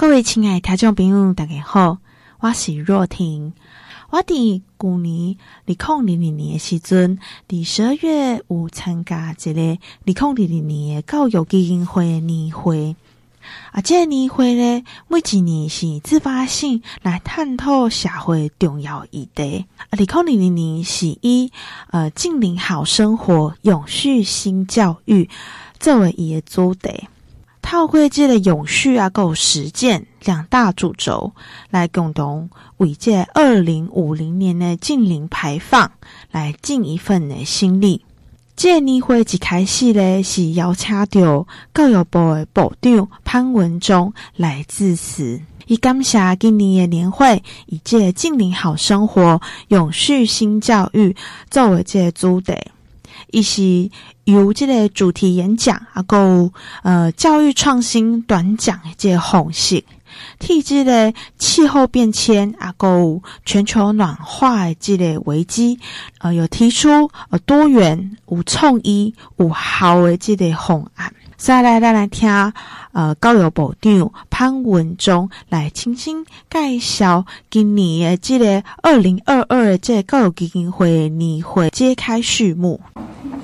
各位亲爱的听众朋友，大家好，我是若婷。我伫旧年二零二零年的时阵，伫十二月有参加一个二零二零年的教育基金会的年会。啊，这个年会呢，每一年是自发性来探讨社会重要议题。二零二零年是以呃“净零好生活，永续新教育”作为伊的主题。透过这个永续啊，够实践两大主轴，来共同为这二零五零年的净零排放来尽一份的心力。这年会一开始呢，是邀请到教育部的部长潘文忠来致辞，以感谢今年的年会以这净零好生活、永续新教育作为这个主题。伊是由这个主题演讲，啊，够呃教育创新短讲的这个方式，替这个气候变迁，啊，够全球暖化的这个危机，呃，有提出呃多元、有创意、有效的这个方案。再来，咱来听呃教育部长潘文忠来轻轻介绍今年的这个二零二二的这个教育基金会年会揭开序幕。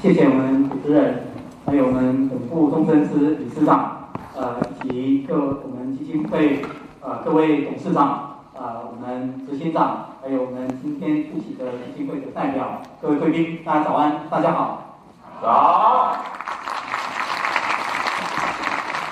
谢谢我们主持人，还有我们本部终身司理事长，呃，以及各我们基金会呃各位董事长，呃，我们执行长，还有我们今天出席的基金会的代表，各位贵宾，大家早安，大家好，早，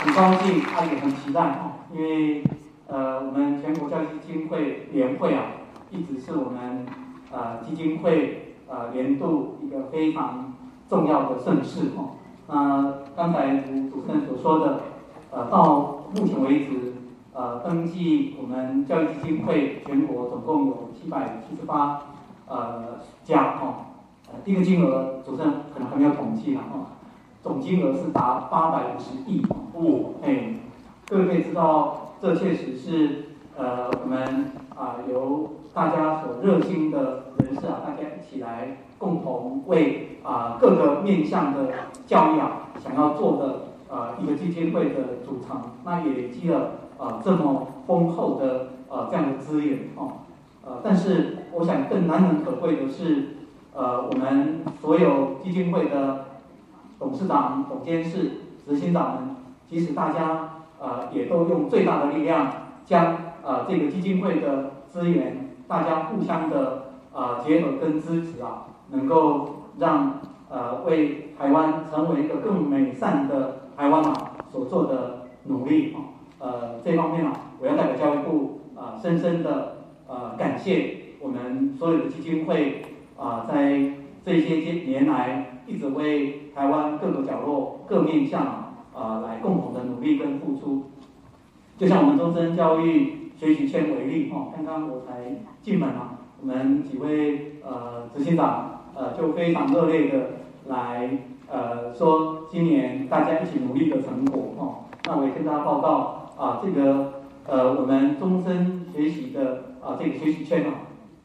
很高兴，他也很期待哈，因为呃，我们全国教育基金会年会啊，一直是我们呃基金会呃年度一个非常。重要的盛事哦，那刚才如主持人所说的，呃，到目前为止，呃，登记我们教育基金会全国总共有七百七十八呃家哦，呃，这个金额主持人可能还没有统计了哦，总金额是达八百五十亿。哦，哎，各位可以知道，这确实是呃我们啊、呃、由大家所热心的人士啊，大家一起来。共同为啊、各个面向的教育啊，想要做的呃一个基金会的组成，那也积了啊、这么丰厚的呃这样的资源哦，呃，但是我想更难能可贵的是，呃，我们所有基金会的董事长、总监事、执行长们，即使大家呃也都用最大的力量，将呃这个基金会的资源，大家互相的呃结合跟支持啊。能够让呃为台湾成为一个更美善的台湾啊所做的努力啊，呃这方面啊，我要代表教育部啊、深深的呃感谢我们所有的基金会啊、在这些些年来一直为台湾各个角落各面向啊、呃、来共同的努力跟付出。就像我们终身教育学习圈为例哈，刚刚我才进门啊，我们几位呃执行长。呃，就非常热烈的来呃说今年大家一起努力的成果哦。那我也跟大家报告啊，这个呃我们终身学习的啊这个学习圈啊，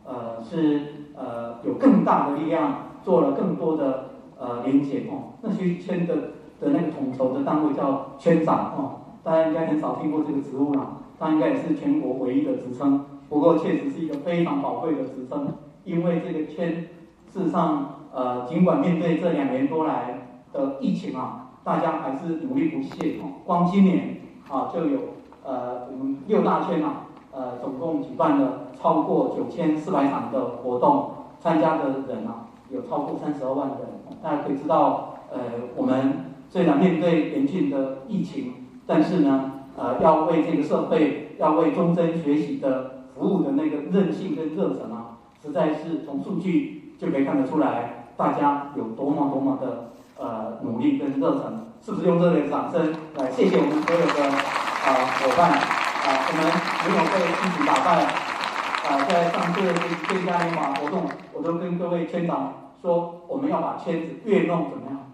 呃是呃有更大的力量做了更多的呃连接哦。那学习圈的的那个统筹的单位叫圈长哦，大家应该很少听过这个职务啦，他应该也是全国唯一的职称。不过确实是一个非常宝贵的职称，因为这个圈。事实上，呃，尽管面对这两年多来的疫情啊，大家还是努力不懈。光今年啊，就有呃，我们六大圈啊，呃，总共举办了超过九千四百场的活动，参加的人啊，有超过三十二万人。大家可以知道，呃，我们虽然面对严峻的疫情，但是呢，呃，要为这个社会，要为终身学习的服务的那个韧性跟热忱啊，实在是从数据。就可以看得出来，大家有多么多么的呃努力跟热忱，是不是用热烈的掌声来谢谢我们所有的啊伙伴啊，我们没有被疫情打败啊，在上次这这嘉年华活动，我都跟各位圈长说，我们要把圈子越弄怎么样，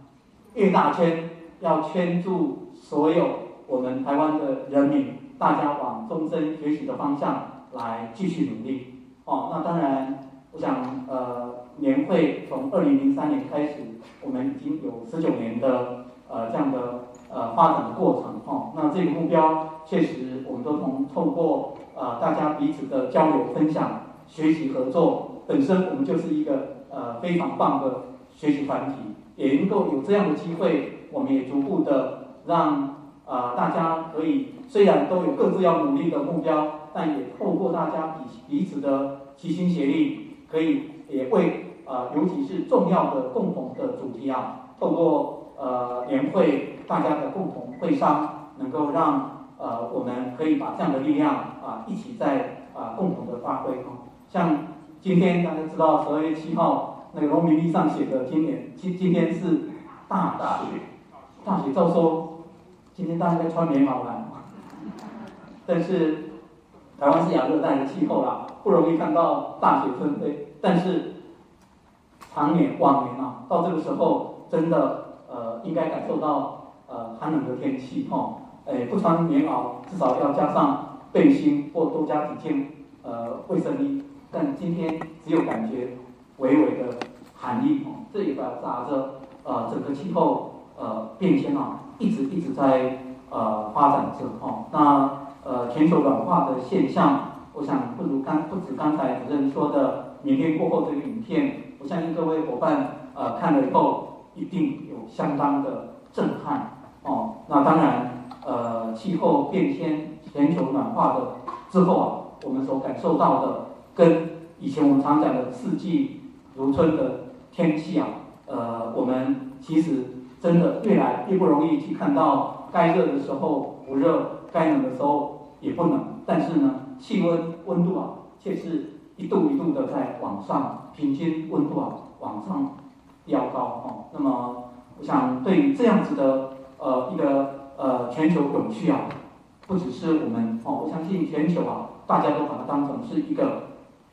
越大圈，要圈住所有我们台湾的人民，大家往终身学习的方向来继续努力哦。那当然，我想呃。年会从二零零三年开始，我们已经有十九年的呃这样的呃发展的过程哈、哦。那这个目标确实我们都从透过呃大家彼此的交流分享、学习合作，本身我们就是一个呃非常棒的学习团体，也能够有这样的机会，我们也逐步的让呃大家可以虽然都有各自要努力的目标，但也透过大家彼彼此的齐心协力，可以也为呃尤其是重要的共同的主题啊，透过呃年会大家的共同会商，能够让。呃，我们可以把这样的力量啊，一起在啊共同的发挥哈。像今天大家知道十二月七号那个农民历上写的，今年今今天是大雪，大雪照说今天大家应该穿棉袄来，但是台湾是亚热带的气候啦，不容易看到大雪纷飞。但是常年往年啊，到这个时候真的呃应该感受到呃寒冷的天气哈。诶，不穿棉袄，至少要加上背心或多加几件呃卫生衣。但今天只有感觉微微的寒意哦，这也表达着呃整个气候呃变迁啊，一直一直在呃发展着哦。那呃全球暖化的现象，我想不如刚不止刚才主任说的明天过后这个影片，我相信各位伙伴呃看了以后一定有相当的震撼哦。那当然。呃，气候变迁、全球暖化的之后啊，我们所感受到的，跟以前我们常讲的四季如春的天气啊，呃，我们其实真的越来越不容易去看到，该热的时候不热，该冷的时候也不冷，但是呢，气温温度啊，却是一度一度的在往上，平均温度啊往上飙高哦。那么，我想对于这样子的呃一个。呃，全球永续啊，不只是我们哦，我相信全球啊，大家都把它当成是一个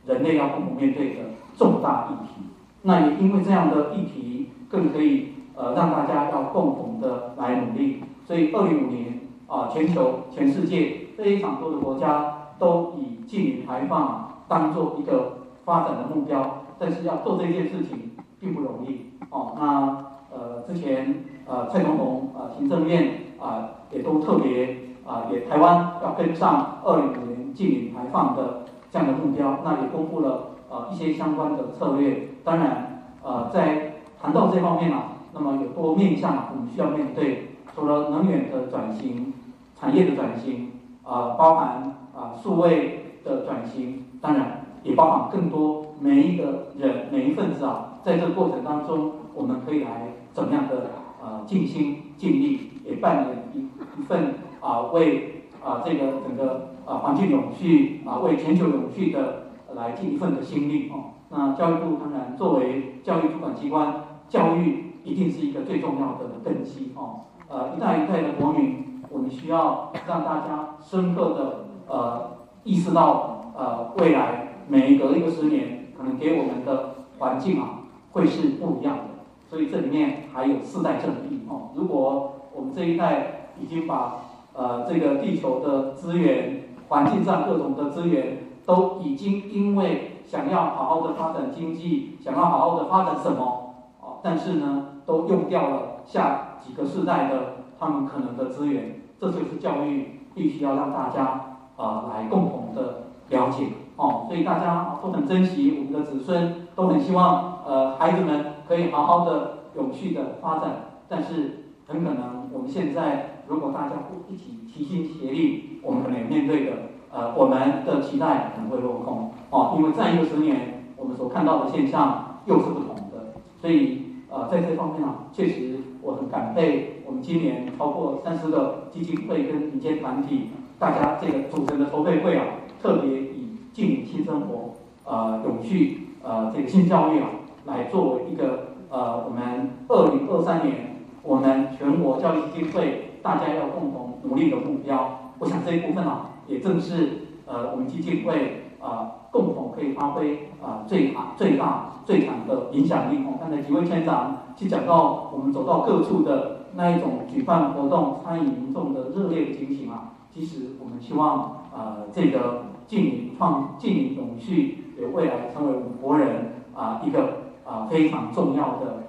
人类要共同面对的重大议题。那也因为这样的议题，更可以呃让大家要共同的来努力。所以，二零五年啊，全球全世界非常多的国家都以净零排放当做一个发展的目标，但是要做这件事情并不容易哦。那呃，之前呃蔡总统呃行政院。啊，也都特别啊，也台湾要跟上二零五年净零排放的这样的目标，那也公布了呃一些相关的策略。当然，呃，在谈到这方面啊，那么有多面向啊，我们需要面对，除了能源的转型、产业的转型，啊，包含啊数位的转型，当然也包含更多每一个人每一份子啊，在这个过程当中，我们可以来怎么样的呃尽心尽力。也扮演一一份啊，为啊这个整个啊环境永续啊，为全球永续的来尽一份的心力哦。那教育部当然作为教育主管机关，教育一定是一个最重要的根基哦。呃，一代一代的国民，我们需要让大家深刻的呃意识到呃未来每隔一个十年可能给我们的环境啊会是不一样的。所以这里面还有世代正义哦。如果我们这一代已经把呃这个地球的资源、环境上各种的资源，都已经因为想要好好的发展经济，想要好好的发展什么，哦，但是呢，都用掉了下几个世代的他们可能的资源，这就是教育必须要让大家、呃、来共同的了解。哦，所以大家都很珍惜我们的子孙，都很希望呃孩子们可以好好的永续的发展，但是很可能。我们现在如果大家不一起齐心协力，我们可能面对的呃我们的期待可能会落空。哦，因为再一个十年，我们所看到的现象又是不同的，所以呃在这方面啊，确实我很感佩我们今年超过三十个基金会跟民间团体，大家这个组成的筹备会啊，特别以净零新生活呃永续呃这个新教育啊，来作为一个呃我们二零二三年。我们全国教育基金会大家要共同努力的目标，我想这一部分啊，也正是呃我们基金会啊、共同可以发挥啊、最大最大最强的影响力。我刚才几位村长去讲到我们走到各处的那一种举办活动、参与民众的热烈的情形啊，其实我们希望呃这个净零创净零永续的未来成为我们国人啊、一个啊、非常重要的。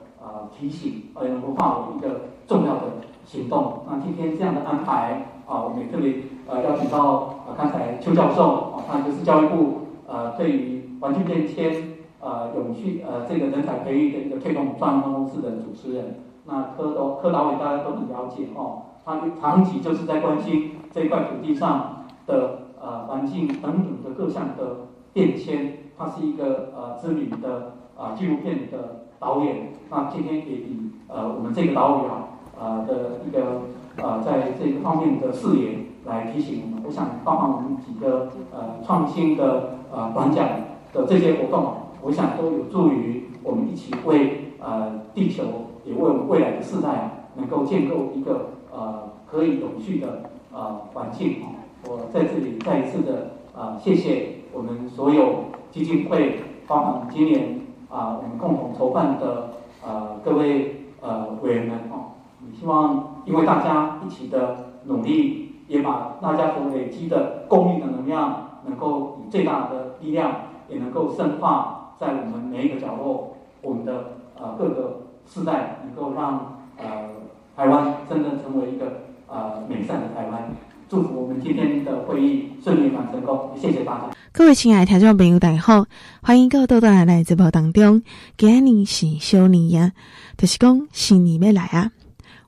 提醒，而能够化为一个重要的行动。那今天这样的安排，啊，我们也特别呃邀请到啊刚才邱教授啊，他就是教育部呃对于环境变迁呃永续呃这个人才培育的一个推动专案办公室的主持人。那柯导柯导委大家都很了解哦，他长期就是在关心这块土地上的呃环境等等的各项的变迁。他是一个呃知名的啊纪录片的导演。那今天也以呃我们这个导演啊呃的一个呃在这个方面的视野来提醒我们。我想包含我们几个呃创新的呃颁奖的这些活动，我想都有助于我们一起为呃地球。也为我们未来的世代能够建构一个呃可以永续的呃环境。我在这里再一次的、呃、谢谢我们所有基金会，包含今年啊、我们共同筹办的呃各位呃委员们哦。希望因为大家一起的努力，也把大家所累积的公益的能量，能够以最大的力量，也能够深化在我们每一个角落，我们的呃各个。世代能够让呃台湾真正成为一个呃美善的台湾，祝福我们今天的会议顺利完成功，谢谢大家。各位亲爱的听众朋友，大家好，欢迎各位到来来直播当中。今年是小年呀，就是讲新年要来啊。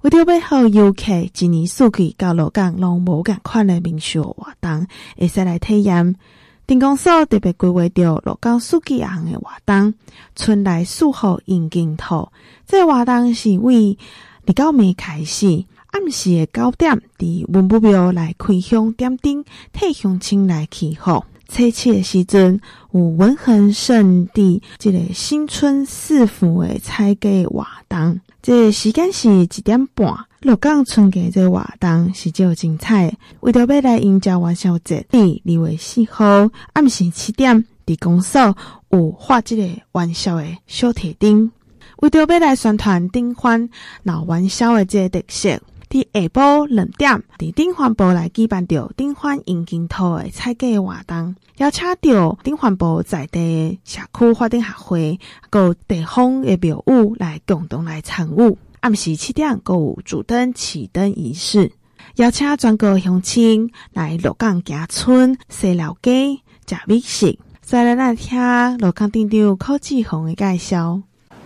为着要好游客一年四季到鹿港拢无共款的民俗活动，会使来体验。电工所特别规划着鹿港四季仔的活动，春来四号迎金兔。这活动是为二九暝开始，暗时的九点，伫文武庙来开香点灯，替乡亲来祈福。初七的时阵，有文衡圣地这个新春四福的采价活动，这个时间是一点半。鹿港春节这个活动是较精彩，为着要来迎接元宵节，二月四号暗时七点，伫公所有画这个元宵的小铁灯，为着要来宣传顶欢闹元宵的这个特色，伫下晡两点，伫顶环部来举办着顶环迎金兔的采价活动，邀请着顶环部在地社区发展协会，佮地方的庙宇来共同来参与。暗时七点，阁有主灯启灯仪式，邀请全国乡亲来鹿港行春、踅老街、食美食。再来来听鹿港镇长柯志宏的介绍。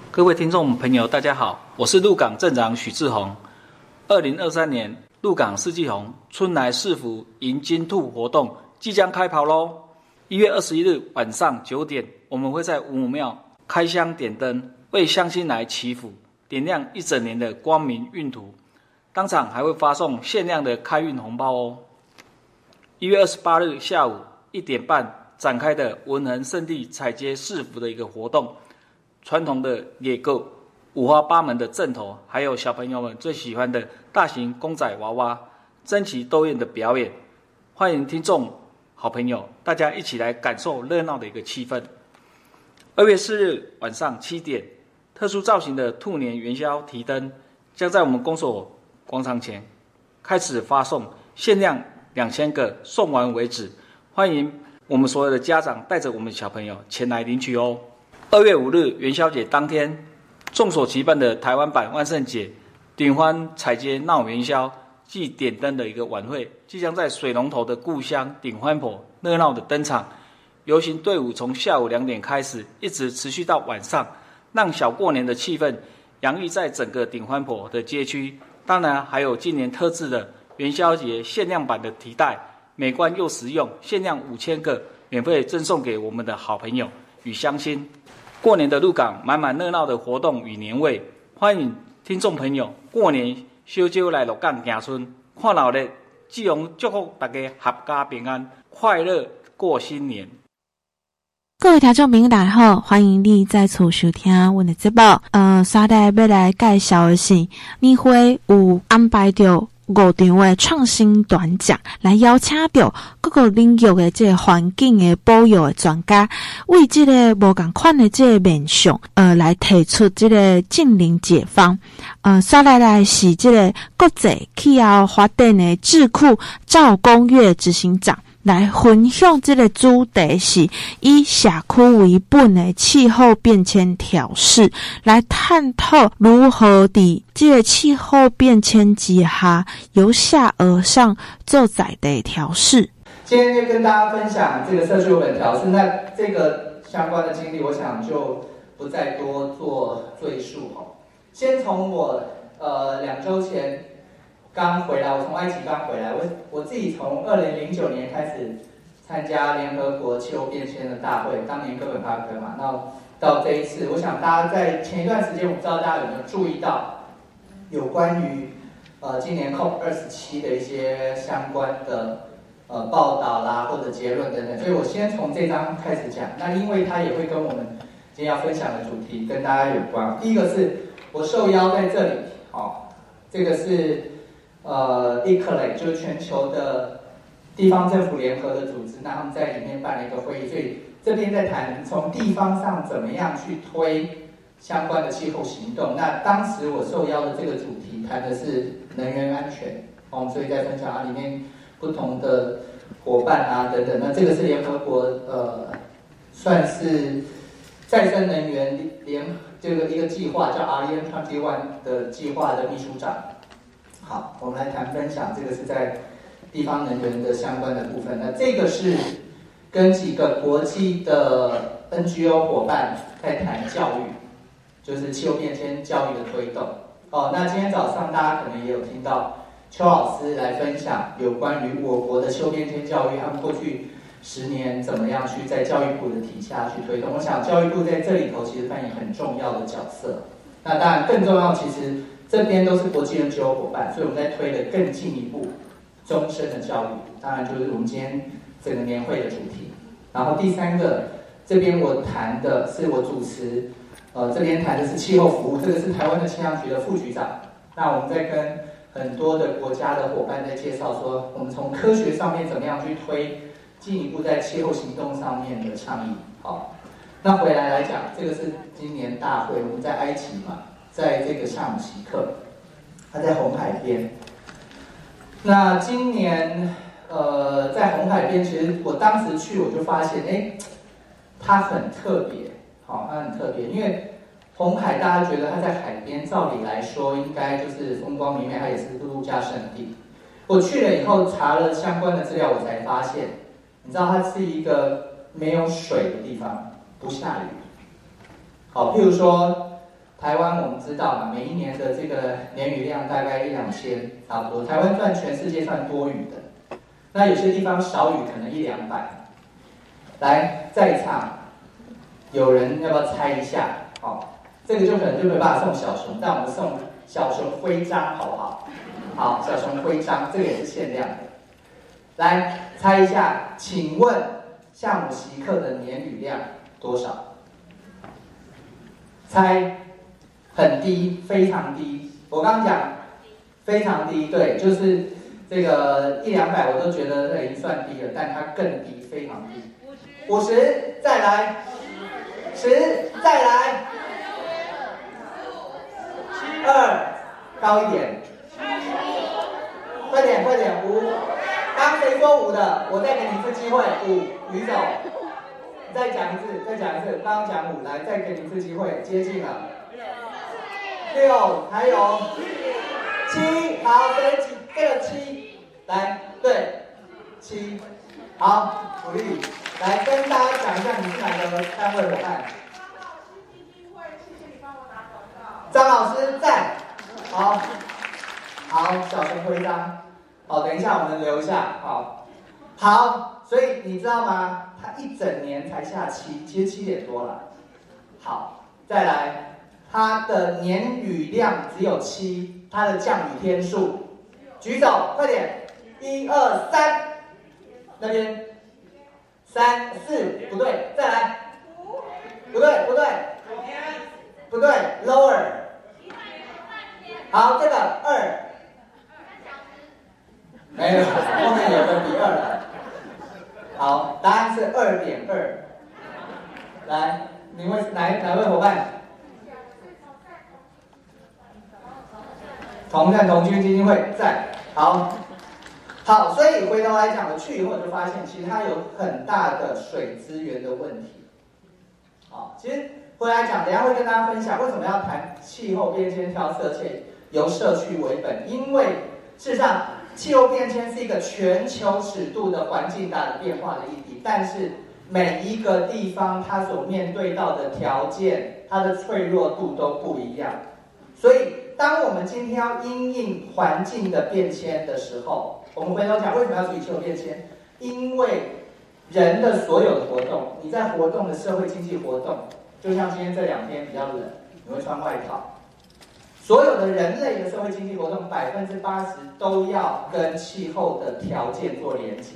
各位听众朋友，大家好，我是鹿港镇长许志宏。二零二三年鹿港四季红春来四福迎金兔活动即将开跑喽！一月二十一日晚上九点，我们会在文武庙开香点灯，为乡亲来祈福。点亮一整年的光明运途，当场还会发送限量的开运红包哦。一月二十八日下午一点半展开的文衡圣地采接四福的一个活动，传统的野购、五花八门的阵头，还有小朋友们最喜欢的大型公仔娃娃、争奇斗艳的表演，欢迎听众好朋友大家一起来感受热闹的一个气氛。二月四日晚上七点。特殊造型的兔年元宵提灯将在我们公所广场前开始发送，限量两千个，送完为止。欢迎我们所有的家长带着我们小朋友前来领取哦。二月五日元宵节当天，众所期盼的台湾版万圣节顶欢采街闹元宵暨点灯的一个晚会，即将在水龙头的故乡顶欢婆热闹的登场。游行队伍从下午两点开始，一直持续到晚上。让小过年的气氛洋溢在整个顶欢婆的街区，当然还有今年特制的元宵节限量版的提袋，美观又实用，限量五千个，免费赠送给我们的好朋友与乡亲。过年的鹿港满满热闹的活动与年味，欢迎听众朋友过年烧酒来鹿港行春，看闹热，只用祝福大家阖家平安，快乐过新年。各位听众朋友，大家好，欢迎你再次收听我的节目。呃，稍待要来介绍的是，你会有安排着五场的创新短讲，来邀请到各个领域的这个环境的保育的专家，为这个无共款的这个面向，呃，来提出这个近邻解放。呃，稍来来是这个国际气候发展的智库赵公岳执行长。来分享这个主题是以社区为本的气候变迁调试，来探讨如何的这个气候变迁之下由下而上做在的调试。今天就跟大家分享这个社区为本调适，那这个相关的经历，我想就不再多做赘述哈。先从我呃两周前刚回来，我从埃及刚回来，我我自己从二零零九年开始参加联合国气候变迁的大会，当年哥本哈根嘛，那到这一次，我想大家在前一段时间，我不知道大家有没有注意到有关于呃今年 COP 二十七的一些相关的呃报道啦或者结论等等，所以我先从这张开始讲。那因为它也会跟我们今天要分享的主题跟大家有关，第一个是。我受邀在这里，好、哦，这个是呃，ICLEI 就是全球的地方政府联合的组织，那他们在里面办了一个会议，所以这边在谈从地方上怎么样去推相关的气候行动。那当时我受邀的这个主题谈的是能源安全，哦，所以在分享啊里面不同的伙伴啊等等。那这个是联合国呃，算是再生能源联。这个一个计划叫 REN21 的计划的秘书长。好，我们来谈分享，这个是在地方能源的相关的部分。那这个是跟几个国际的 NGO 伙伴在谈教育，就是气候变迁教育的推动。哦，那今天早上大家可能也有听到邱老师来分享有关于我国的气候变迁教育，他们过去。十年怎么样去在教育部的体下去推动？我想教育部在这里头其实扮演很重要的角色。那当然更重要，其实这边都是国际的 NGO 伙伴，所以我们在推的更进一步终身的教育。当然就是我们今天整个年会的主题。然后第三个，这边我谈的是我主持，呃，这边谈的是气候服务，这个是台湾的气象局的副局长。那我们在跟很多的国家的伙伴在介绍说，我们从科学上面怎么样去推。进一步在气候行动上面的倡议，好，那回来来讲，这个是今年大会，我们在埃及嘛，在这个夏姆西克，他在红海边。那今年，呃，在红海边，其实我当时去，我就发现，哎，它很特别，好，它很特别，因为红海大家觉得它在海边，照理来说应该就是风光明媚，它也是度假胜地。我去了以后查了相关的资料，我才发现。你知道它是一个没有水的地方，不下雨。好，譬如说台湾，我们知道嘛，每一年的这个年雨量大概一两千，差不多。台湾算全世界算多雨的，那有些地方少雨可能一两百。来，在场有人要不要猜一下？好，这个就可能就没办法送小熊，但我们送小熊徽章好不好？好，小熊徽章这个也是限量的。来猜一下，请问夏姆西克的年雨量多少？猜，很低，非常低。我刚刚讲非常低，对，就是这个一两百我都觉得已经算低了，但它更低，非常低。五十，再来，十，再来，二，高一点，快点，快点，五。刚谁说五的？我再给你一次机会，五，举手。再讲一次，再讲一次。刚刚讲五，来，再给你一次机会，接近了。六，还有七，好，谁几？个七，来，对，七，好，鼓励，来跟大家讲一下你是哪个单位伙伴。基金会，谢谢你帮我打广告。张老师在，好，好，小熊徽章。好，等一下，我们留一下。好，好，所以你知道吗？他一整年才下七，其实七点多了。好，再来，它的年雨量只有七，它的降雨天数，举手，快点，一二三，那边，三四不对，再来，不对不对，不对，lower，好，这个二。没有，后面有个比二了。好，答案是二点二。来，你位哪哪位伙伴？同赞同居基金会在。好，好，所以回头来讲，了去以后就发现，其实它有很大的水资源的问题。好，其实回来讲，等下会跟大家分享为什么要谈气候变迁跳色线，由社区为本，因为事实上，气候变迁是一个全球尺度的环境大的变化的议题，但是每一个地方它所面对到的条件，它的脆弱度都不一样，所以当我们今天要因应环境的变迁的时候，我们回头讲为什么要注意气候变迁？因为人的所有的活动，你在活动的社会经济活动，就像今天这两天比较冷，你会穿外套。所有的人类的社会经济活动，百分之八十都要跟气候的条件做连接，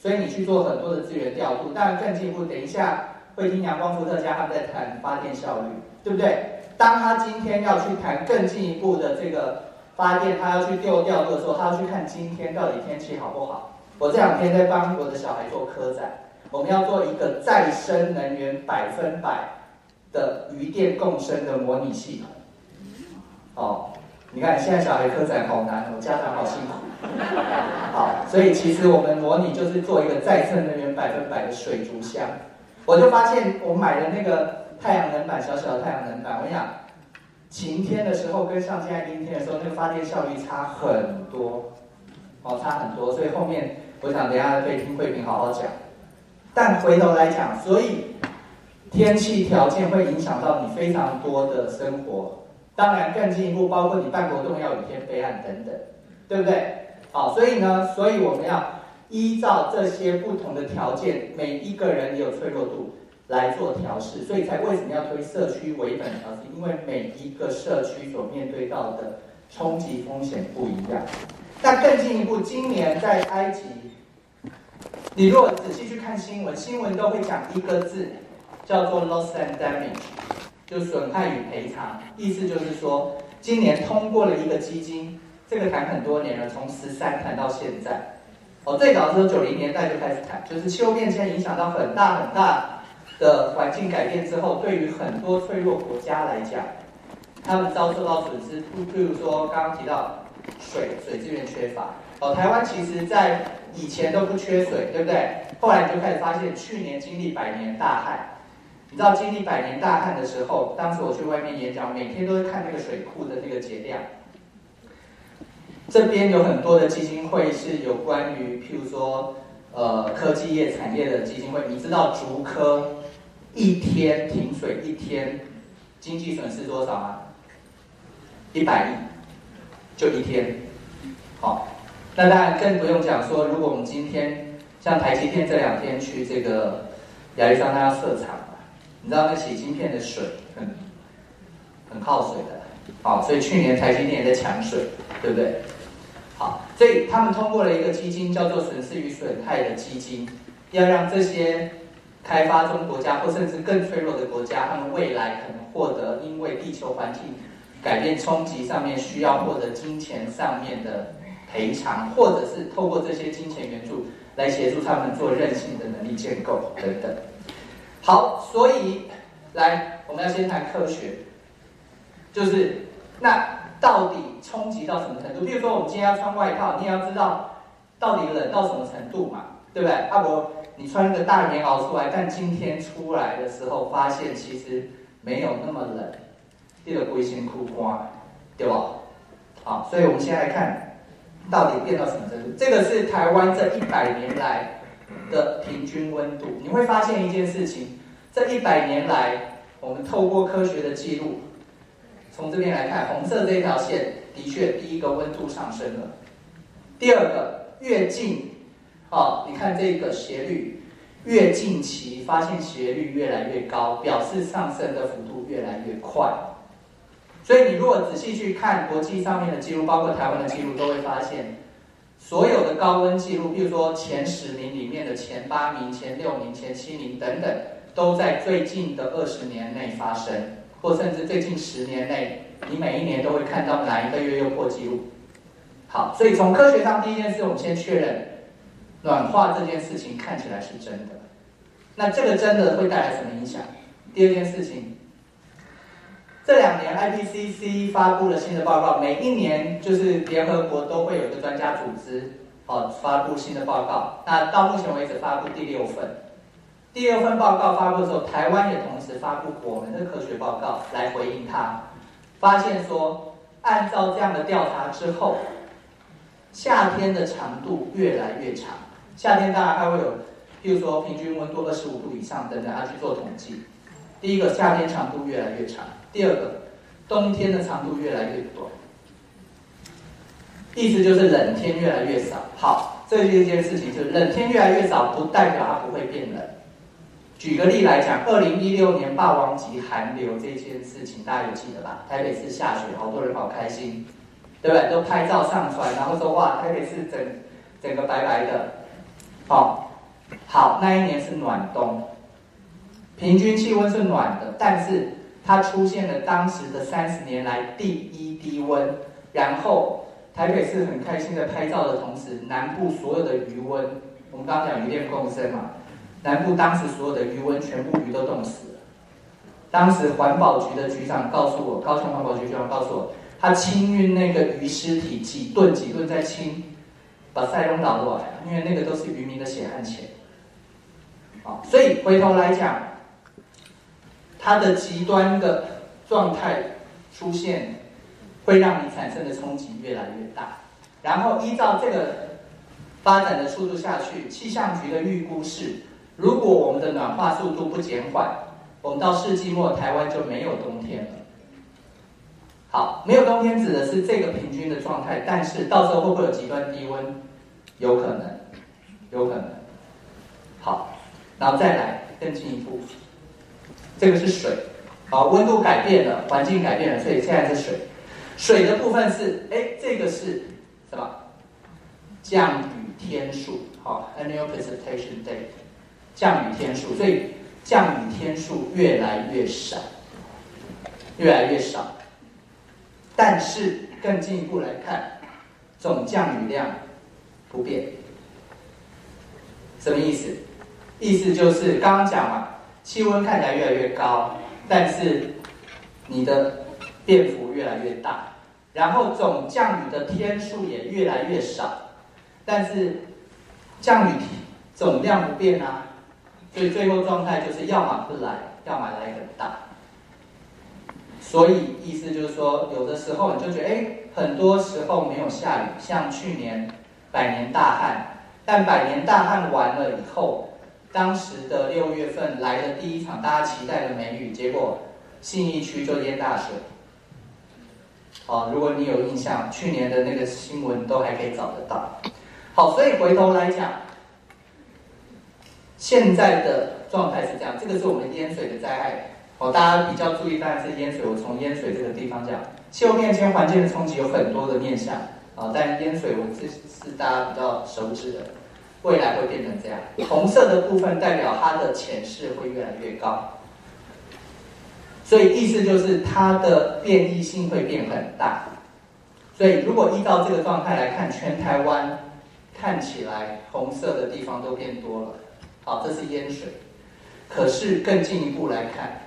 所以你去做很多的资源调度。当然更进一步，等一下会听阳光伏特加他们在谈发电效率，对不对？当他今天要去谈更进一步的这个。发电，他要去调调度的时候，他要去看今天到底天气好不好。我这两天在帮我的小孩做科展，我们要做一个再生能源百分百的渔电共生的模拟系统。哦，你看现在小孩科展好难，我家长好辛苦。好，所以其实我们模拟就是做一个再生能源百分百的水族箱。我就发现我买的那个太阳能板，小小的太阳能板，我想。晴天的时候跟上现在阴天的时候，那个发电效率差很多，哦，差很多。所以后面我想等下可以听慧萍好好讲。但回头来讲，所以天气条件会影响到你非常多的生活，当然更进一步包括你办活动要雨天备案等等，对不对？好，所以呢，所以我们要依照这些不同的条件，每一个人有脆弱度。来做调试，所以才为什么要推社区为本调试？因为每一个社区所面对到的冲击风险不一样。但更进一步，今年在埃及，你如果仔细去看新闻，新闻都会讲一个字，叫做 loss and damage，就损害与赔偿。意思就是说，今年通过了一个基金，这个谈很多年了，从十三谈到现在。哦，最早的时候九零年代就开始谈，就是气候变迁影响到很大很大。的环境改变之后，对于很多脆弱国家来讲，他们遭受到损失。譬如说，刚刚提到水水资源缺乏。哦，台湾其实在以前都不缺水，对不对？后来你就开始发现，去年经历百年大旱。你知道经历百年大旱的时候，当时我去外面演讲，每天都会看那个水库的那个结量。这边有很多的基金会是有关于，譬如说，呃，科技业产业的基金会。你知道竹科？一天停水一天，经济损失多少啊？一百亿，就一天。好，那当然更不用讲说，如果我们今天像台积电这两天去这个亚利桑那要设厂，你知道那洗晶片的水很很耗水的。好，所以去年台积电也在抢水，对不对？好，所以他们通过了一个基金，叫做损失与损害的基金，要让这些。开发中国家或甚至更脆弱的国家，他们未来可能获得因为地球环境改变冲击上面需要获得金钱上面的赔偿，或者是透过这些金钱援助来协助他们做韧性的能力建构等等。好，所以来我们要先谈科学，就是那到底冲击到什么程度？比如说我们今天要穿外套，你也要知道到底冷到什么程度嘛，对不对？阿伯。你穿个大棉袄出来，但今天出来的时候，发现其实没有那么冷，这个龟心哭瓜，对吧？好，所以我们先来看，到底变到什么程度？这个是台湾这一百年来的平均温度。你会发现一件事情，这一百年来，我们透过科学的记录，从这边来看，红色这条线的确第一个温度上升了，第二个越近。好，你看这个斜率，越近期发现斜率越来越高，表示上升的幅度越来越快。所以你如果仔细去看国际上面的记录，包括台湾的记录，都会发现，所有的高温记录，比如说前十名里面的前八名、前六名、前七名等等，都在最近的二十年内发生，或甚至最近十年内，你每一年都会看到哪一个月又破纪录。好，所以从科学上第一件事，我们先确认。暖化这件事情看起来是真的，那这个真的会带来什么影响？第二件事情，这两年 IPCC 发布了新的报告，每一年就是联合国都会有一个专家组织哦，发布新的报告。那到目前为止发布第六份，第六份报告发布之后，台湾也同时发布我们的科学报告来回应它，发现说，按照这样的调查之后，夏天的长度越来越长，夏天大概还会有，譬如说平均温度二十五度以上等等，要去做统计。第一个，夏天长度越来越长；第二个，冬天的长度越来越短。意思就是冷天越来越少。好，这一件事情就是冷天越来越少，不代表它不会变冷。举个例来讲，二零一六年霸王级寒流这件事情，大家有记得吧？台北市下雪，好多人好开心，对不对？都拍照上传，然后说哇，台北市整整个白白的。好，好，那一年是暖冬，平均气温是暖的，但是它出现了当时的三十年来第一低温，然后。台北市很开心的拍照的同时，南部所有的鱼温，我们刚刚讲鱼电共生嘛，南部当时所有的鱼温全部鱼都冻死了。当时环保局的局长告诉我，高雄环保局局长告诉我，他清运那个鱼尸体几吨几吨在清，把塞隆倒过来，因为那个都是渔民的血汗钱。好，所以回头来讲，它的极端的状态出现。会让你产生的冲击越来越大，然后依照这个发展的速度下去，气象局的预估是，如果我们的暖化速度不减缓，我们到世纪末台湾就没有冬天了。好，没有冬天指的是这个平均的状态，但是到时候会不会有极端低温？有可能，有可能。好，然后再来更进一步，这个是水，好，温度改变了，环境改变了，所以现在是水。水的部分是，哎，这个是什么？降雨天数，好，annual precipitation day，降雨天数，所以降雨天数越来越少，越来越少。但是更进一步来看，总降雨量不变。什么意思？意思就是刚刚讲嘛，气温看起来越来越高，但是你的。变幅越来越大，然后总降雨的天数也越来越少，但是降雨总量不变啊，所以最后状态就是要么不来，要么来很大。所以意思就是说，有的时候你就觉得，哎，很多时候没有下雨，像去年百年大旱，但百年大旱完了以后，当时的六月份来的第一场大家期待的梅雨，结果信义区就淹大水。好，如果你有印象，去年的那个新闻都还可以找得到。好，所以回头来讲，现在的状态是这样，这个是我们淹水的灾害。好，大家比较注意，当然是淹水。我从淹水这个地方讲，气候变迁环境的冲击有很多的面向啊，但淹水我这是大家比较熟知的，未来会变成这样。红色的部分代表它的潜势会越来越高。所以意思就是它的变异性会变很大，所以如果依照这个状态来看，全台湾看起来红色的地方都变多了。好，这是淹水，可是更进一步来看，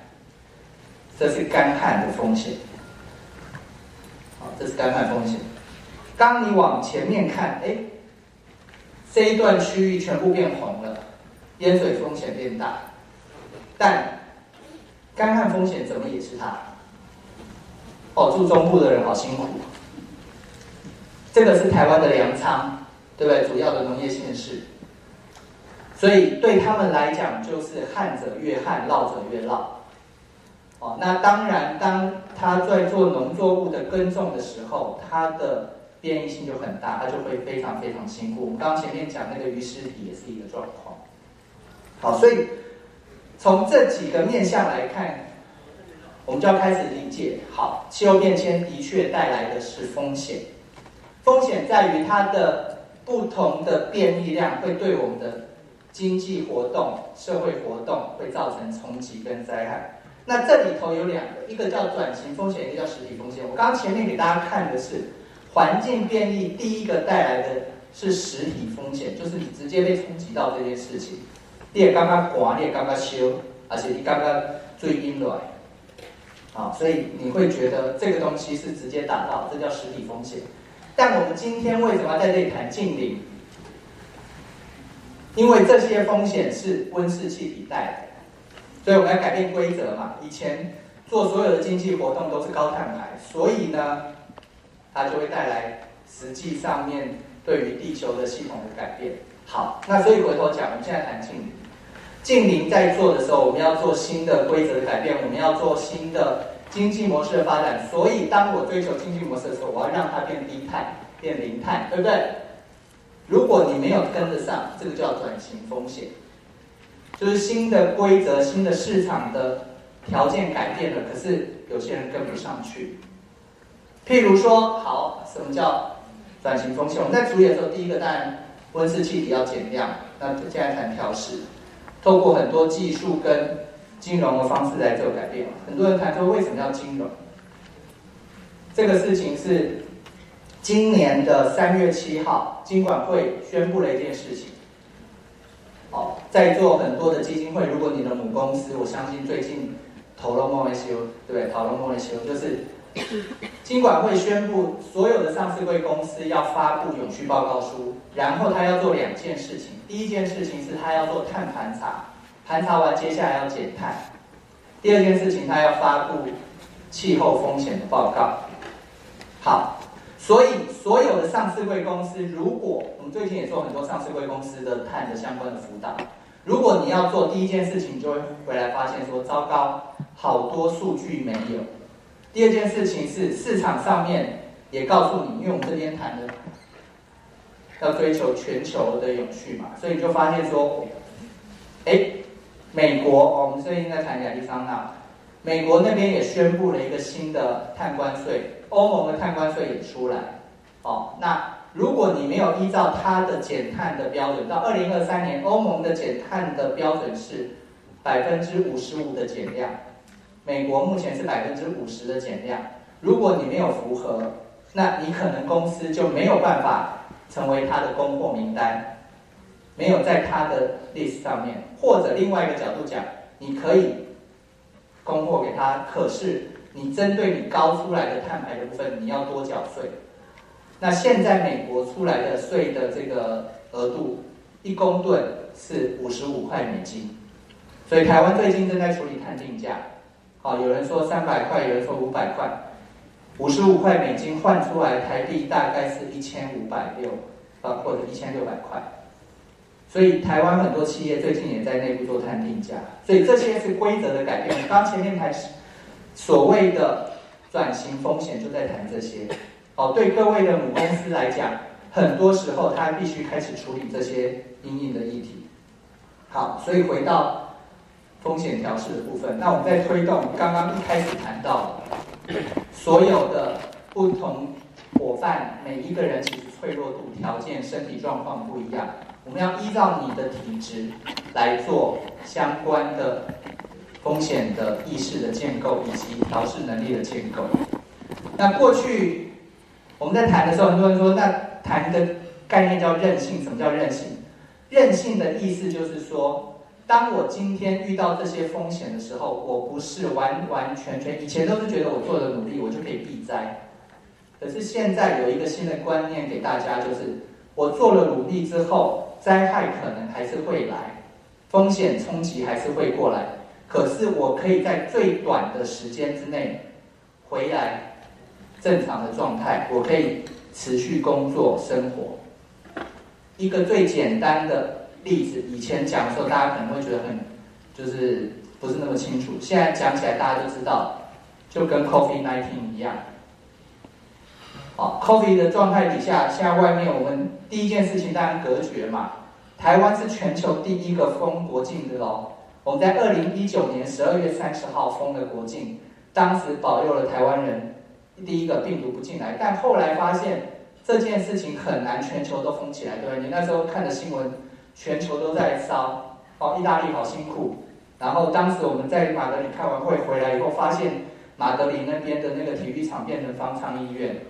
这是干旱的风险。好，这是干旱风险。当你往前面看，哎，这一段区域全部变红了，淹水风险变大，但。干旱风险怎么也是它？哦，住中部的人好辛苦。这个是台湾的粮仓，对不对？主要的农业县市，所以对他们来讲，就是旱者越旱，涝者越涝。哦，那当然，当他在做农作物的耕种的时候，它的变异性就很大，它就会非常非常辛苦。我们刚刚前面讲那个鱼尸体也是一个状况。好，所以。从这几个面向来看，我们就要开始理解。好，气候变迁的确带来的是风险，风险在于它的不同的变异量会对我们的经济活动、社会活动会造成冲击跟灾害。那这里头有两个，一个叫转型风险，一个叫实体风险。我刚刚前面给大家看的是环境变异，第一个带来的是实体风险，就是你直接被冲击到这件事情。你也刚刚刮，你也刚刚修，而且你刚刚最阴暖，啊，所以你会觉得这个东西是直接打到，这叫实体风险。但我们今天为什么要在这里谈净零？因为这些风险是温室气体带来的，所以我们要改变规则嘛。以前做所有的经济活动都是高碳排，所以呢，它就会带来实际上面对于地球的系统的改变。好，那所以回头讲，我们现在谈净零。净零在做的时候，我们要做新的规则的改变，我们要做新的经济模式的发展。所以，当我追求经济模式的时候，我要让它变低碳、变零碳，对不对？如果你没有跟得上，这个叫转型风险，就是新的规则、新的市场的条件改变了，可是有些人跟不上去。譬如说，好，什么叫转型风险？我们在处理的时候，第一个当然温室气体要减量，那现在谈调适。透过很多技术跟金融的方式来做改变。很多人谈说，为什么要金融？这个事情是今年的三月七号，金管会宣布了一件事情。哦，在座很多的基金会，如果你的母公司，我相信最近讨论莫内修，对不对？讨论莫内修就是。金管会宣布，所有的上市贵公司要发布永续报告书，然后他要做两件事情。第一件事情是他要做碳盘查，盘查完接下来要减碳。第二件事情，他要发布气候风险的报告。好，所以所有的上市柜公司，如果我们最近也做很多上市柜公司的碳的相关的辅导，如果你要做第一件事情，就会回来发现说，糟糕，好多数据没有。第二件事情是市场上面也告诉你，因为我们这边谈的要追求全球的永续嘛，所以你就发现说，哎，美国，我们最近在谈亚利桑那，美国那边也宣布了一个新的碳关税，欧盟的碳关税也出来，哦，那如果你没有依照它的减碳的标准，到二零二三年，欧盟的减碳的标准是百分之五十五的减量。美国目前是百分之五十的减量，如果你没有符合，那你可能公司就没有办法成为他的供货名单，没有在他的 list 上面。或者另外一个角度讲，你可以供货给他，可是你针对你高出来的碳排的部分，你要多缴税。那现在美国出来的税的这个额度，一公吨是五十五块美金，所以台湾最近正在处理碳定价。好，有人说三百块，有人说五百块，五十五块美金换出来台币大概是一千五百六，呃，或者一千六百块。所以台湾很多企业最近也在内部做碳定价，所以这些是规则的改变。刚前面谈所谓的转型风险，就在谈这些。哦，对各位的母公司来讲，很多时候他必须开始处理这些阴影的议题。好，所以回到。风险调试的部分，那我们在推动刚刚一开始谈到，所有的不同伙伴，每一个人其实脆弱度条件、身体状况不一样，我们要依照你的体质来做相关的风险的意识的建构以及调适能力的建构。那过去我们在谈的时候，很多人说，那谈的概念叫韧性，什么叫韧性？韧性的意思就是说。当我今天遇到这些风险的时候，我不是完完全全，以前都是觉得我做的努力，我就可以避灾。可是现在有一个新的观念给大家，就是我做了努力之后，灾害可能还是会来，风险冲击还是会过来。可是我可以在最短的时间之内回来正常的状态，我可以持续工作生活。一个最简单的。例子以前讲的时候，大家可能会觉得很，就是不是那么清楚。现在讲起来，大家就知道，就跟 COVID-19 一样。好，COVID 的状态底下，现在外面我们第一件事情当然隔绝嘛。台湾是全球第一个封国境的哦。我们在二零一九年十二月三十号封了国境，当时保佑了台湾人第一个病毒不进来。但后来发现这件事情很难全球都封起来，对不对？你那时候看的新闻。全球都在烧，哦，意大利好辛苦。然后当时我们在马德里开完会回来以后，发现马德里那边的那个体育场变成方舱医院，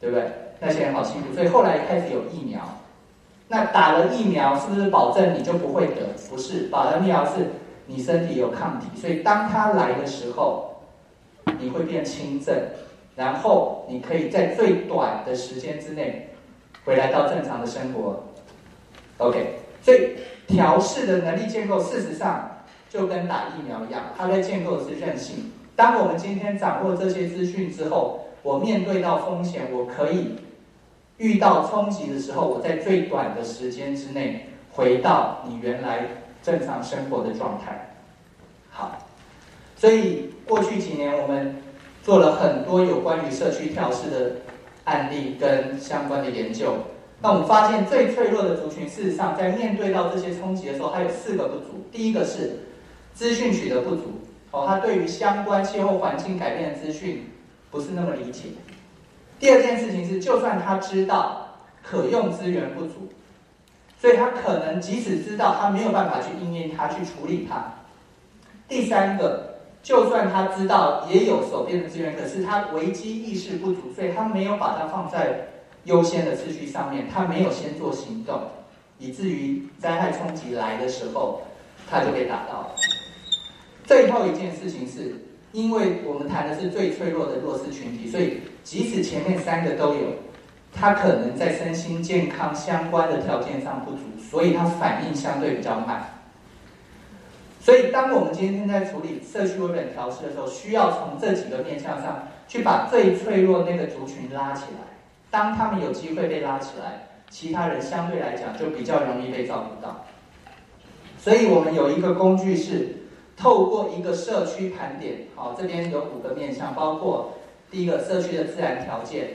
对不对？那些人好辛苦。所以后来开始有疫苗。那打了疫苗是不是保证你就不会得？不是，打了疫苗是你身体有抗体，所以当它来的时候，你会变轻症，然后你可以在最短的时间之内回来到正常的生活。OK，所以调试的能力建构，事实上就跟打疫苗一样，它在建构的是韧性。当我们今天掌握这些资讯之后，我面对到风险，我可以遇到冲击的时候，我在最短的时间之内回到你原来正常生活的状态。好，所以过去几年我们做了很多有关于社区调适的案例跟相关的研究。那我们发现最脆弱的族群，事实上在面对到这些冲击的时候，它有四个不足。第一个是资讯取得不足。哦，他对于相关气候环境改变的资讯不是那么理解。第二件事情是，就算他知道可用资源不足，所以他可能即使知道他没有办法去应验它，去处理它。第三个，就算他知道也有手边的资源，可是他危机意识不足，所以他没有把它放在优先的次序上面，他没有先做行动，以至于灾害冲击来的时候，他就被打到了。最后一件事情是，因为我们谈的是最脆弱的弱势群体，所以即使前面三个都有，他可能在身心健康相关的条件上不足，所以他反应相对比较慢。所以当我们今天在处理社区维本调试的时候，需要从这几个面向上去把最脆弱那个族群拉起来。当他们有机会被拉起来，其他人相对来讲就比较容易被照顾到。所以我们有一个工具是。透过一个社区盘点，好，这边有五个面向，包括第一个社区的自然条件，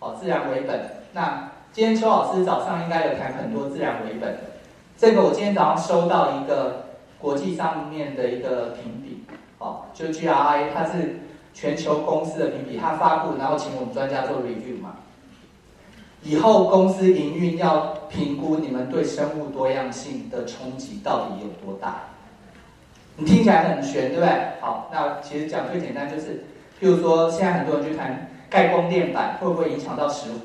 好，自然为本。那今天邱老师早上应该有谈很多自然为本，这个我今天早上收到一个国际上面的一个评比，好，就 GRI，它是全球公司的评比，它发布，然后请我们专家做 review 嘛。以后公司营运要评估你们对生物多样性的冲击到底有多大。你听起来很悬，对不对？好，那其实讲最简单就是，譬如说，现在很多人去谈盖光电板会不会影响到石虎，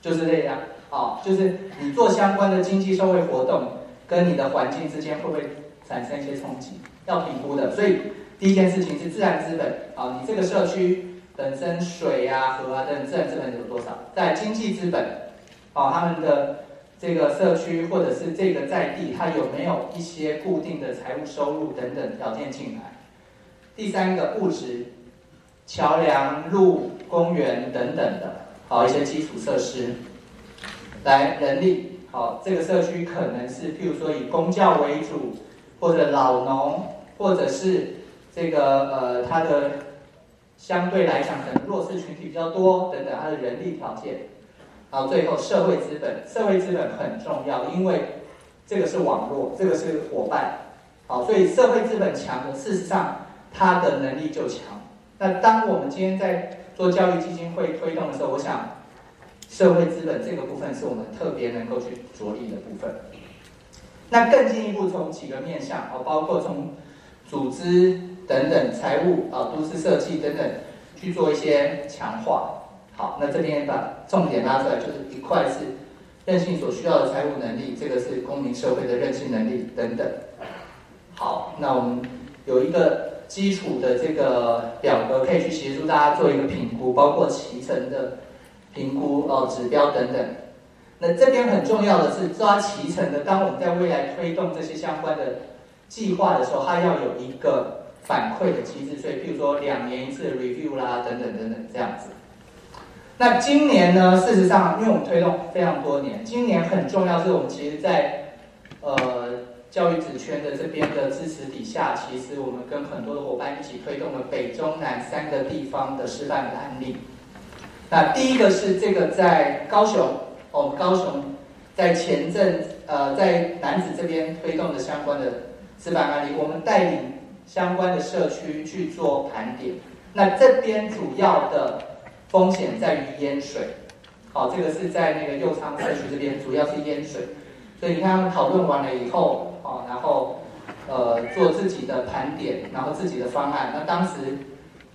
就是这样。好，就是你做相关的经济社会活动，跟你的环境之间会不会产生一些冲击，要评估的。所以第一件事情是自然资本，啊，你这个社区本身水啊、河啊等自然资本有多少？在经济资本，啊，他们的。这个社区或者是这个在地，它有没有一些固定的财务收入等等条件进来？第三个物质，桥梁、路、公园等等的，好，一些基础设施。来，人力，好，这个社区可能是譬如说以公教为主，或者老农，或者是这个呃，它的相对来讲可能弱势群体比较多等等，它的人力条件。好，最后社会资本，社会资本很重要，因为这个是网络，这个是伙伴。好，所以社会资本强的，事实上它的能力就强。那当我们今天在做教育基金会推动的时候，我想社会资本这个部分是我们特别能够去着力的部分。那更进一步从几个面向，哦，包括从组织等等、财务啊、都市设计等等去做一些强化。好，那这边把重点拉出来，就是一块是韧性所需要的财务能力，这个是公民社会的韧性能力等等。好，那我们有一个基础的这个表格，可以去协助大家做一个评估，包括期程的评估哦、指标等等。那这边很重要的是抓期程的，当我们在未来推动这些相关的计划的时候，它要有一个反馈的机制，所以譬如说两年一次的 review 啦，等等等等这样子。那今年呢？事实上，因为我们推动非常多年，今年很重要是我们其实在呃教育职圈的这边的支持底下，其实我们跟很多的伙伴一起推动了北中南三个地方的示范的案例。那第一个是这个在高雄，我们高雄在前阵呃在楠梓这边推动的相关的示范案例，我们带领相关的社区去做盘点。那这边主要的。风险在于淹水，好，这个是在那个右昌社区这边，主要是淹水，所以你看他们讨论完了以后，哦，然后呃做自己的盘点，然后自己的方案。那当时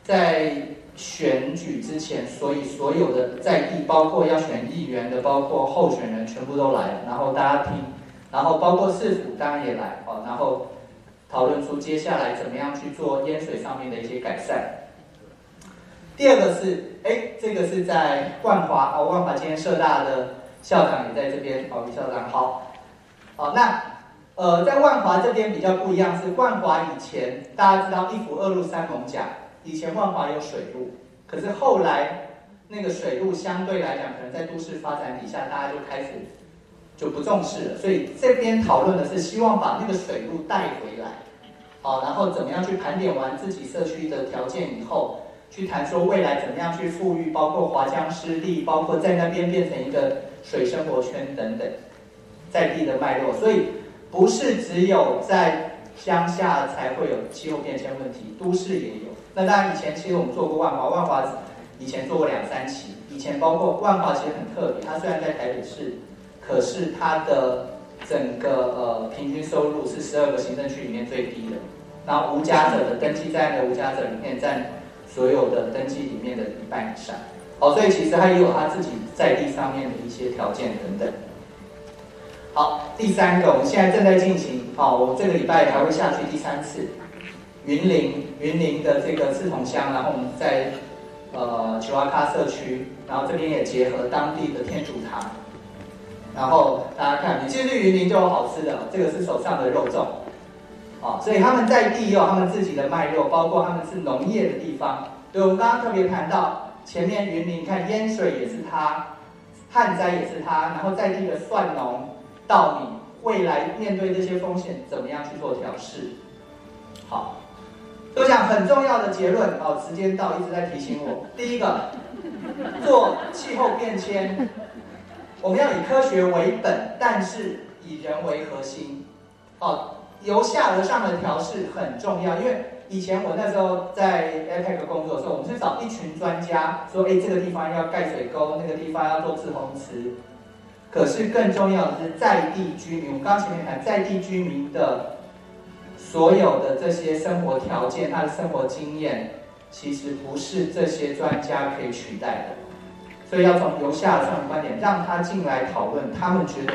在选举之前，所以所有的在地，包括要选议员的，包括候选人，全部都来，然后大家听，然后包括市府当然也来，哦，然后讨论出接下来怎么样去做淹水上面的一些改善。第二个是，哎，这个是在万华哦，万华今天社大的校长也在这边哦，李校长好。好，那呃，在万华这边比较不一样，是万华以前大家知道一府二路三艋甲，以前万华有水路，可是后来那个水路相对来讲，可能在都市发展底下，大家就开始就不重视了，所以这边讨论的是希望把那个水路带回来，好，然后怎么样去盘点完自己社区的条件以后。去谈说未来怎么样去富裕，包括华江湿地，包括在那边变成一个水生活圈等等，在地的脉络。所以不是只有在乡下才会有气候变迁问题，都市也有。那当然以前其实我们做过万华，万华以前做过两三期，以前包括万华其实很特别，它虽然在台北市，可是它的整个呃平均收入是十二个行政区里面最低的。然后无家者的登记在案的无家者里面占。所有的登记里面的一半以上，好，所以其实他也有他自己在地上面的一些条件等等。好，第三个，我们现在正在进行，好，我这个礼拜还会下去第三次，云林，云林的这个莿桐乡，然后我们在呃虬华卡社区，然后这边也结合当地的天主堂，然后大家看，你进去云林就有好吃的，这个是手上的肉粽。好，所以他们在地也有他们自己的脉络，包括他们是农业的地方。对，我们刚刚特别谈到前面云林，看淹水也是他，旱灾也是他，然后在地的蒜农、稻米，未来面对这些风险，怎么样去做调试？好，我想很重要的结论。哦，时间到，一直在提醒我。第一个，做气候变迁，我们要以科学为本，但是以人为核心。哦。由下而上的调试很重要，因为以前我那时候在 APEC 工作的时候，我们是找一群专家说，哎，这个地方要盖水沟，那个地方要做滞洪池。可是更重要的是在地居民，我刚前面谈在地居民的所有的这些生活条件，他的生活经验，其实不是这些专家可以取代的。所以要从由下而上的观点，让他进来讨论，他们觉得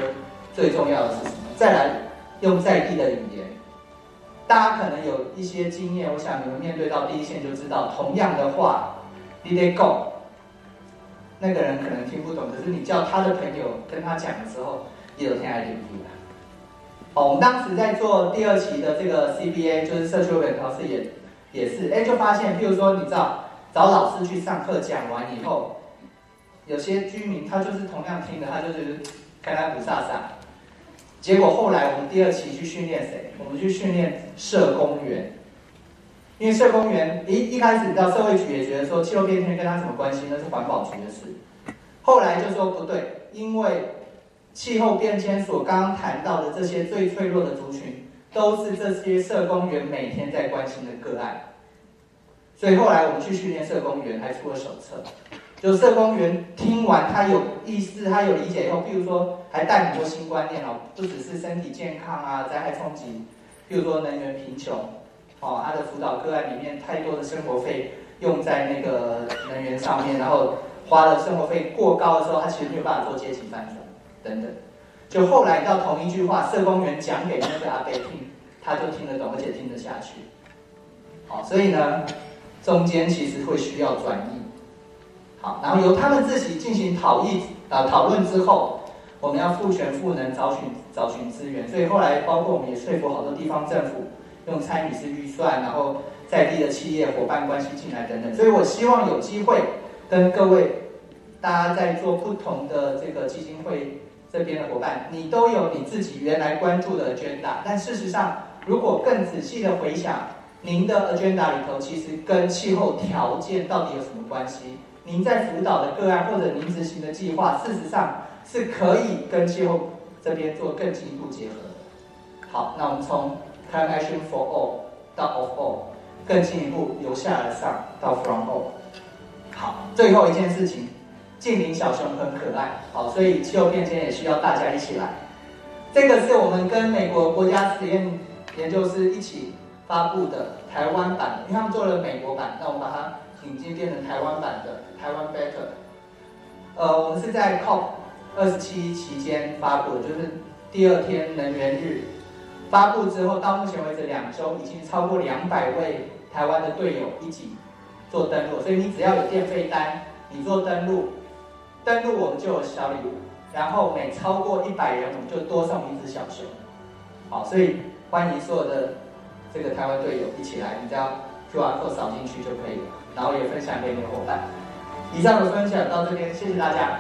最重要的是什么？再来。用在地的语言，大家可能有一些经验。我想你们面对到第一线就知道，同样的话，你得讲，那个人可能听不懂，可是你叫他的朋友跟他讲的时候，也有天爱点不了。哦，我们当时在做第二期的这个 CBA，就是社区文调试也也是，哎，就发现，譬如说，你知道找老师去上课讲完以后，有些居民他就是同样听的，他就是开开不飒飒。结果后来我们第二期去训练谁？我们去训练社工员，因为社工员一一开始你知道社会局也觉得说气候变迁跟他什么关系？那是环保局的事。后来就说不对，因为气候变迁所刚刚谈到的这些最脆弱的族群，都是这些社工员每天在关心的个案。所以后来我们去训练社工员，还出了手册。就社工员听完，他有意识，他有理解以后，譬如说还带很多新观念哦，不只是身体健康啊，灾害冲击，譬如说能源贫穷，哦，他的辅导个案里面太多的生活费用在那个能源上面，然后花了生活费过高的时候，他其实没有办法做阶级翻转等等。就后来到同一句话，社工员讲给那个阿伯听，他就听得懂，而且听得下去。好，所以呢，中间其实会需要转译。好，然后由他们自己进行讨议啊讨论之后，我们要赋权赋能找寻找寻资源，所以后来包括我们也说服好多地方政府用参与式预算，然后在地的企业伙伴关系进来等等。所以我希望有机会跟各位大家在做不同的这个基金会这边的伙伴，你都有你自己原来关注的 agenda，但事实上如果更仔细的回想，您的 agenda 里头其实跟气候条件到底有什么关系？您在辅导的个案或者您执行的计划，事实上是可以跟气候这边做更进一步结合。好，那我们从 Time action for All 到 Of All，更进一步由下而上到 From All。好，最后一件事情，净零小熊很可爱，好，所以气候变迁也需要大家一起来。这个是我们跟美国国家实验研究室一起发布的台湾版，因为他们做了美国版，那我们把它引进变成台湾版的。台湾 Better，呃，我们是在 COP 二十七期间发布的，就是第二天能源日发布之后，到目前为止两周，已经超过两百位台湾的队友一起做登录，所以你只要有电费单，你做登录，登录我们就有小礼物，然后每超过一百人，我们就多送一只小熊。好，所以欢迎所有的这个台湾队友一起来，你只要 QR code 扫进去就可以了，然后也分享给你的伙伴。以上的分享到这边，谢谢大家。